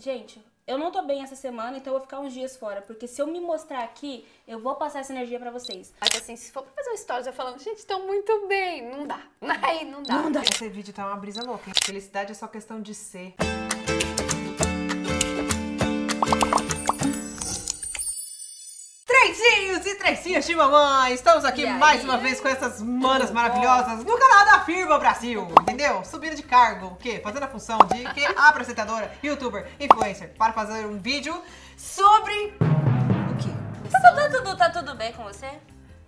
gente, eu não tô bem essa semana, então eu vou ficar uns dias fora. Porque se eu me mostrar aqui, eu vou passar essa energia pra vocês. Mas assim, se for pra fazer um stories eu falando, gente, tô muito bem, não dá. Aí não dá. Não dá. Esse vídeo tá uma brisa louca. hein? Felicidade é só questão de ser. Trencinhos e trencinhas de mamãe! Estamos aqui E aí? mais uma vez com essas manas maravilhosas no canal da Firma Brasil, entendeu? Subindo de cargo, o quê? Fazendo a função de que apresentadora, youtuber, influencer, para fazer um vídeo sobre o quê? Tá, tá tudo, tá tudo bem com você?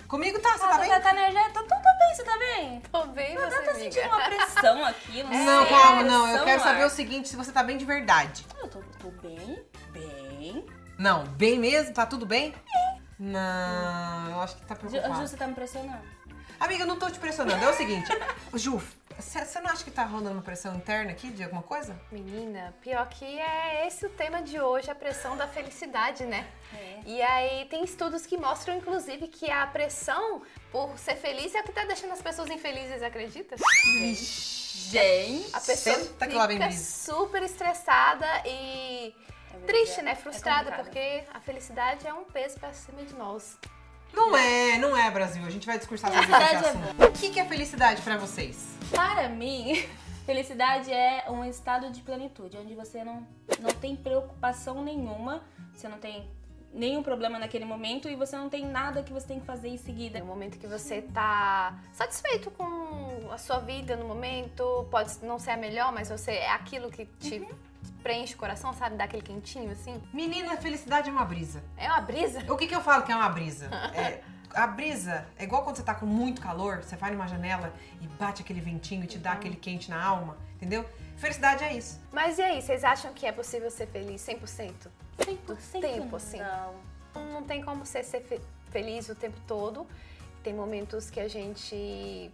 Comigo tá, você Ah, tá bem? Tá, tá energia? Tô, tô, tô bem, você tá bem? Tô bem, Eu você, tô amiga. sentindo uma pressão aqui, não sei. Não, calma, não. Eu quero saber o seguinte, se você tá bem de verdade. Eu tô, tô bem, bem. Não, bem mesmo? Tá tudo bem? Não, eu acho que tá Ju, Ju, preocupado. você tá me pressionando. Amiga, eu não tô te pressionando. É o seguinte, Ju, você não acha que tá rolando uma pressão interna aqui de alguma coisa? Menina, pior que é esse o tema de hoje, a pressão da felicidade, né? É. E aí tem estudos que mostram, inclusive, que a pressão por ser feliz é o que tá deixando as pessoas infelizes, acredita? Gente. A pessoa Senta que lá vem fica brisa. super estressada e triste, né? é Frustrada, complicado. porque a felicidade é um peso pra cima de nós. Não é, não é, Brasil. A gente vai discursar sobre esse Felicidade é assunto. O que é felicidade pra vocês? Para mim, felicidade é um estado de plenitude, onde você não, não tem preocupação nenhuma, você não tem nenhum problema naquele momento e você não tem nada que você tem que fazer em seguida. É o momento que você tá satisfeito com a sua vida no momento, pode não ser a melhor, mas você é aquilo que te preenche o coração, sabe? Dá aquele quentinho assim. Menina, felicidade é uma brisa. É uma brisa. O que que eu falo que é uma brisa? É, a brisa é igual quando você tá com muito calor, você vai numa janela e bate aquele ventinho e te dá aquele quente na alma, entendeu? Felicidade é isso. Mas e aí, vocês acham que é possível ser feliz 100%? 100% tempo, assim. Não. Não tem como você ser fe- feliz o tempo todo. Tem momentos que a gente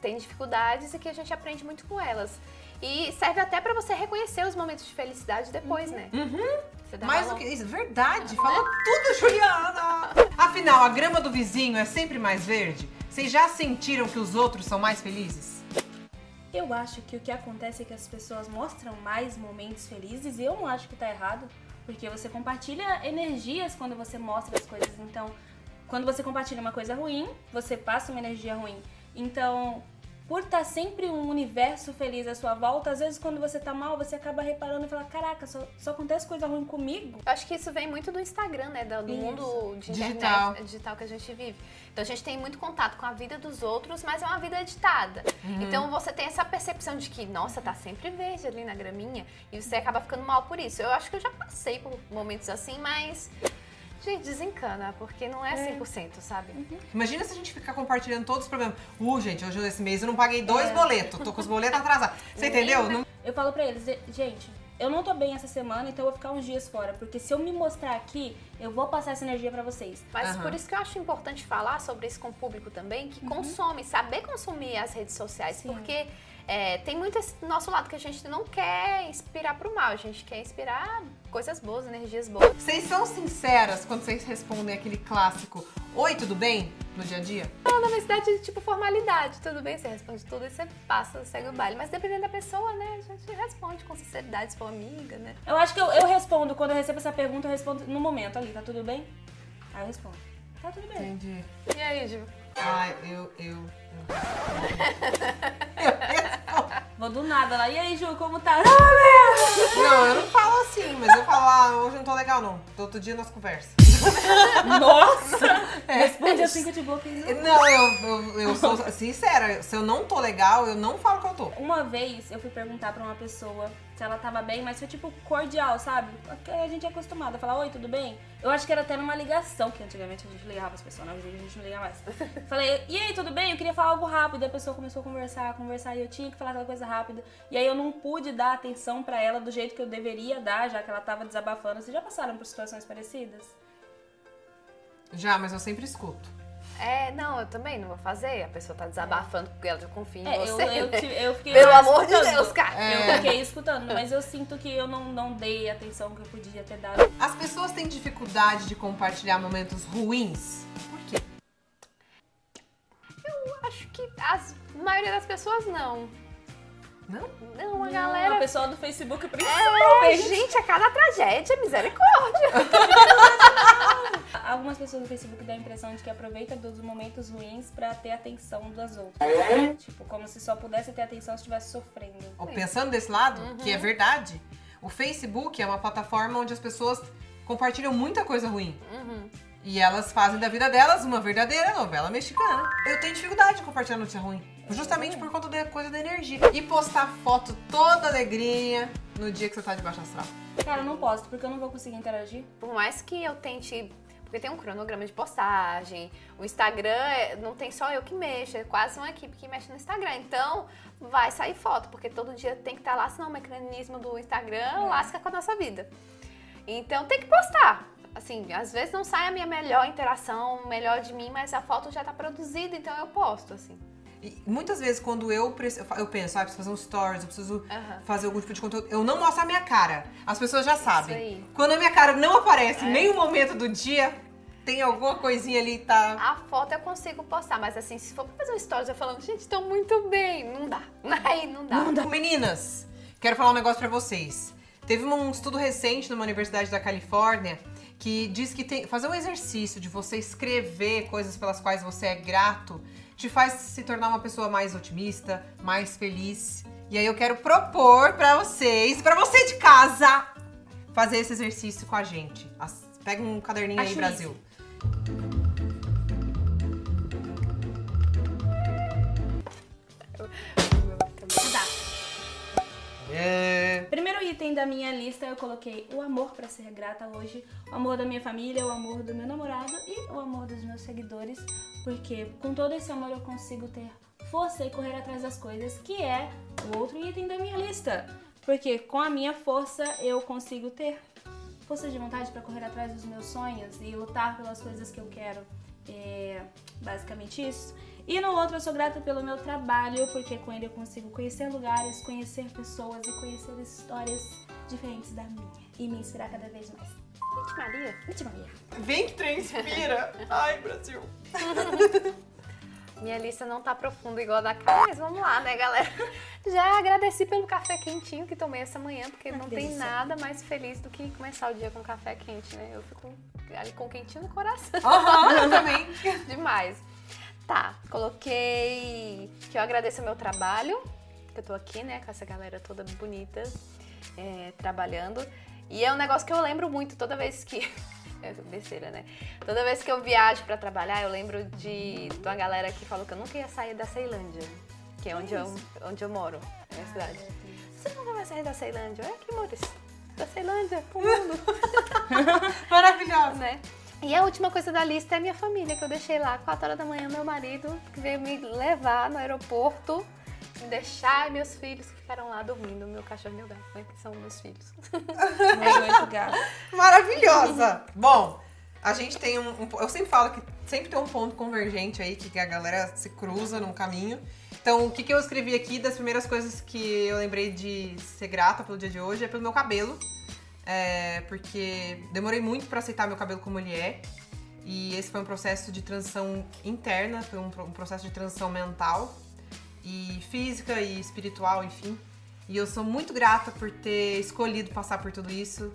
tem dificuldades e que a gente aprende muito com elas. E serve até pra você reconhecer os momentos de felicidade depois, né? Você dá Mais do que isso, verdade. Falou tudo, Juliana. Afinal, a grama do vizinho é sempre mais verde? Vocês já sentiram que os outros são mais felizes? Eu acho que o que acontece é que as pessoas mostram mais momentos felizes e eu não acho que tá errado, porque você compartilha energias quando você mostra as coisas. Então, quando você compartilha uma coisa ruim, você passa uma energia ruim. Então, por estar sempre um universo feliz à sua volta, às vezes quando você tá mal, você acaba reparando e fala: Caraca, só, só acontece coisa ruim comigo. Eu acho que isso vem muito do Instagram, né? Do, do mundo de Digital. internet digital que a gente vive. Então a gente tem muito contato com a vida dos outros, mas é uma vida editada. Então você tem essa percepção de que, nossa, tá sempre verde ali na graminha, e você acaba ficando mal por isso. Eu acho que eu já passei por momentos assim, mas. Gente, desencana, porque não é 100%, sabe? Imagina se a gente ficar compartilhando todos os problemas. Uh, gente, hoje esse mês eu não paguei dois É. boletos. Tô com os boletos atrasados. Você entendeu? Eu falo pra eles, gente, eu não tô bem essa semana, então eu vou ficar uns dias fora, porque se eu me mostrar aqui, eu vou passar essa energia pra vocês. Mas Aham. por isso que eu acho importante falar sobre isso com o público também, que consome, saber consumir as redes sociais, Sim. porque é, tem muito esse nosso lado que a gente não quer inspirar pro mal, a gente quer inspirar coisas boas, energias boas. Vocês são sinceras quando vocês respondem aquele clássico Oi, tudo bem? No dia a dia? Não, na verdade, tipo formalidade, tudo bem, você responde tudo e você passa, segue o baile. Mas dependendo da pessoa, né, a gente responde com sinceridade, se for amiga, né? Eu acho que eu, eu respondo, quando eu recebo essa pergunta, eu respondo no momento ali, tá tudo bem? Aí eu respondo, tá tudo bem. Entendi. E aí, Ju? Ai, eu, eu. eu... Vou do nada lá, e aí Ju, como tá? Não, eu não falo assim, mas eu falo, ah, hoje não tô legal não. Outro dia nós conversa. Nossa! Assim que eu te bloqueei. Não, eu, eu, eu sou sincera. Se eu não tô legal, eu não falo que eu tô. Uma vez eu fui perguntar pra uma pessoa se ela tava bem, mas foi tipo cordial, sabe? Porque a gente é acostumado a falar, oi, tudo bem? Eu acho que era até numa ligação, que antigamente a gente ligava as pessoas, na verdade a gente não liga mais. Falei, e aí, tudo bem? Eu queria falar algo rápido. E a pessoa começou a conversar, a conversar, e eu tinha que falar aquela coisa rápida. E aí eu não pude dar atenção pra ela do jeito que eu deveria dar, já que ela tava desabafando. Vocês já passaram por situações parecidas? Já, mas eu sempre escuto. É, não, eu também não vou fazer. A pessoa tá desabafando porque ela confia em É, eu, você. eu, né? ti- eu fiquei Pelo amor de escutando. Deus, cara. Eu fiquei escutando, mas eu sinto que eu não, não dei a atenção que eu podia ter dado. As pessoas têm dificuldade de compartilhar momentos ruins. Por quê? Eu acho que a maioria das pessoas não. Não? Não, a Não, galera a pessoal do Facebook É, principalmente. gente, é cada tragédia, misericórdia. Algumas pessoas do Facebook dão a impressão de que aproveita dos momentos ruins pra ter atenção das outras. Tipo, como se só pudesse ter atenção se estivesse sofrendo. Ó, Pensando desse lado, que é verdade, o Facebook é uma plataforma onde as pessoas compartilham muita coisa ruim. E elas fazem da vida delas uma verdadeira novela mexicana. Eu tenho dificuldade de compartilhar notícia ruim. Justamente por conta da coisa da energia. E postar foto toda alegrinha no dia que você tá de baixo astral. Cara, eu não posto, porque eu não vou conseguir interagir. Por mais que eu tente. Porque tem um cronograma de postagem, o Instagram é- não tem só eu que mexo, é quase uma equipe que mexe no Instagram. Então vai sair foto, porque todo dia tem que estar lá, senão o mecanismo do Instagram lasca com a nossa vida. Então tem que postar. Assim, às vezes não sai a minha melhor interação, o melhor de mim, mas a foto já tá produzida, então eu posto, assim. E muitas vezes, quando eu, eu penso, ah, preciso fazer um stories, eu preciso fazer algum tipo de conteúdo, eu não mostro a minha cara. As pessoas já sabem. aí. Quando a minha cara não aparece em É. nenhum momento do dia, tem alguma coisinha ali, tá. A foto eu consigo postar, mas assim, se for pra fazer um stories eu falando, gente, tô muito bem, não dá. Aí não dá. Meninas, quero falar um negócio pra vocês. Teve um estudo recente numa universidade da Califórnia que diz que tem, fazer um exercício de você escrever coisas pelas quais você é grato te faz se tornar uma pessoa mais otimista, mais feliz. E aí eu quero propor pra vocês, pra você de casa, fazer esse exercício com a gente. Pega um caderninho aí, Acho Brasil. Tá. É. Primeiro item da minha lista eu coloquei o amor pra ser grata hoje, o amor da minha família, o amor do meu namorado e o amor dos meus seguidores, porque com todo esse amor eu consigo ter força e correr atrás das coisas, que é o outro item da minha lista. Porque com a minha força eu consigo ter força de vontade pra correr atrás dos meus sonhos e lutar pelas coisas que eu quero. É basicamente isso. E no outro eu sou grata pelo meu trabalho, porque com ele eu consigo conhecer lugares, conhecer pessoas e conhecer histórias diferentes da minha. E me inspirar cada vez mais. Gente, Maria. Gente, Maria. Vem que trem inspira. Ai, Brasil. Minha lista não tá profunda igual a da cara, mas vamos lá, né, galera? Já agradeci pelo café quentinho que tomei essa manhã, porque Ah, não tem delícia. nada mais feliz do que começar o dia com café quente, né? Eu fico ali com quentinho no coração. Aham, eu também. Demais. Tá, coloquei que eu agradeço o meu trabalho, que eu tô aqui, né, com essa galera toda bonita, é, trabalhando. E é um negócio que eu lembro muito toda vez que. É besteira, né? Toda vez que eu viajo pra trabalhar, eu lembro de, de uma galera que falou que eu nunca ia sair da Ceilândia, que é onde, eu, onde eu moro, na minha cidade. Você nunca vai sair da Ceilândia? É aqui, Maurício. Da Ceilândia, pro mundo Maravilhosa. né? E a última coisa da lista é minha família, que eu deixei lá 4 horas da manhã, meu marido, que veio me levar no aeroporto, me deixar e meus filhos que ficaram lá dormindo, meu cachorro e meu gato, né? Que são meus filhos. Meus oito gatos. Maravilhosa! Bom, a gente tem um, um- Eu sempre falo que sempre tem um ponto convergente aí, que a galera se cruza num caminho. Então, o que, que eu escrevi aqui das primeiras coisas que eu lembrei de ser grata pelo dia de hoje é pelo meu cabelo. É, porque demorei muito pra aceitar meu cabelo como ele é. E esse foi um processo de transição interna, foi um, um processo de transição mental e física e espiritual, enfim. E eu sou muito grata por ter escolhido passar por tudo isso.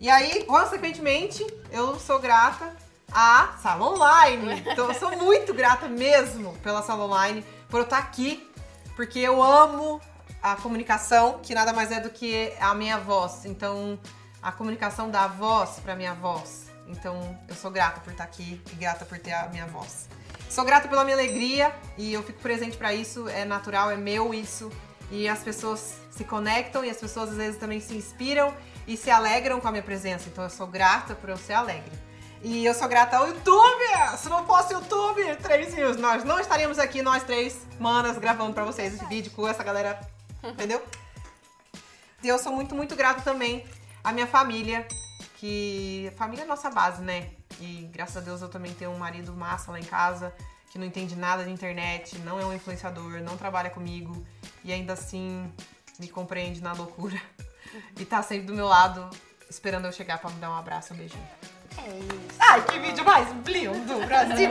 E aí, consequentemente, eu sou grata à Sala Online. Então, eu sou muito grata mesmo pela Sala Online, por eu estar aqui, porque eu amo a comunicação, que nada mais é do que a minha voz. Então, a comunicação dá voz para minha voz. Então, eu sou grata por estar aqui e grata por ter a minha voz. Sou grata pela minha alegria e eu fico presente para isso, é natural, é meu isso. E as pessoas se conectam e as pessoas às vezes também se inspiram e se alegram com a minha presença. Então eu sou grata por eu ser alegre. E eu sou grata ao YouTube! Se não fosse o YouTube, três views, nós não estaríamos aqui, nós três manas, gravando pra vocês esse vídeo com essa galera, entendeu? E eu sou muito, muito grata também à minha família, que família é nossa base, né? E graças a Deus eu também tenho um marido massa lá em casa, que não entende nada de internet, não é um influenciador, não trabalha comigo e ainda assim me compreende na loucura. E tá sempre do meu lado, esperando eu chegar pra me dar um abraço, um beijinho. É isso. Ai, que vídeo mais lindo, Brasil!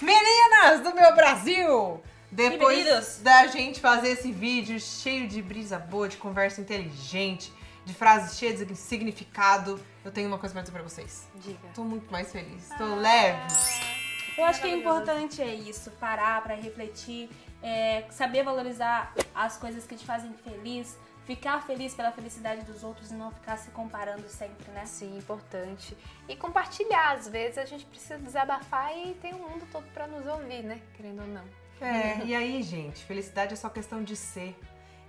Meninas do meu Brasil! Depois da gente fazer esse vídeo cheio de brisa boa, de conversa inteligente, de frases cheias de significado, eu tenho uma coisa pra dizer pra vocês. Diga. Tô muito mais feliz, tô leve. Eu acho que é importante é isso, parar pra refletir, é, saber valorizar as coisas que te fazem feliz, ficar feliz pela felicidade dos outros e não ficar se comparando sempre, né? Sim, importante. E compartilhar. Às vezes a gente precisa desabafar e tem o mundo todo pra nos ouvir, né? Querendo ou não. É, e aí, gente, felicidade é só questão de ser.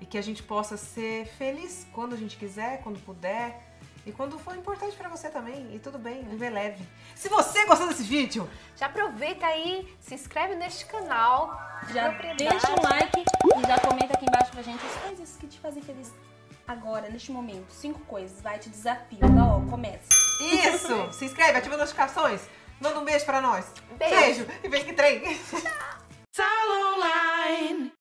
E que a gente possa ser feliz quando a gente quiser, quando puder. E quando for importante pra você também. E tudo bem, viver leve. Se você gostou desse vídeo, Já aproveita aí, se inscreve neste canal. Já deixa um like e já comenta aqui embaixo pra gente as coisas que te fazem feliz agora, neste momento. Cinco coisas, vai, te desafio. Tá, ó, começa. isso! se inscreve, ativa as notificações. Manda um beijo pra nós. Beijo. beijo e vem que trem. Line.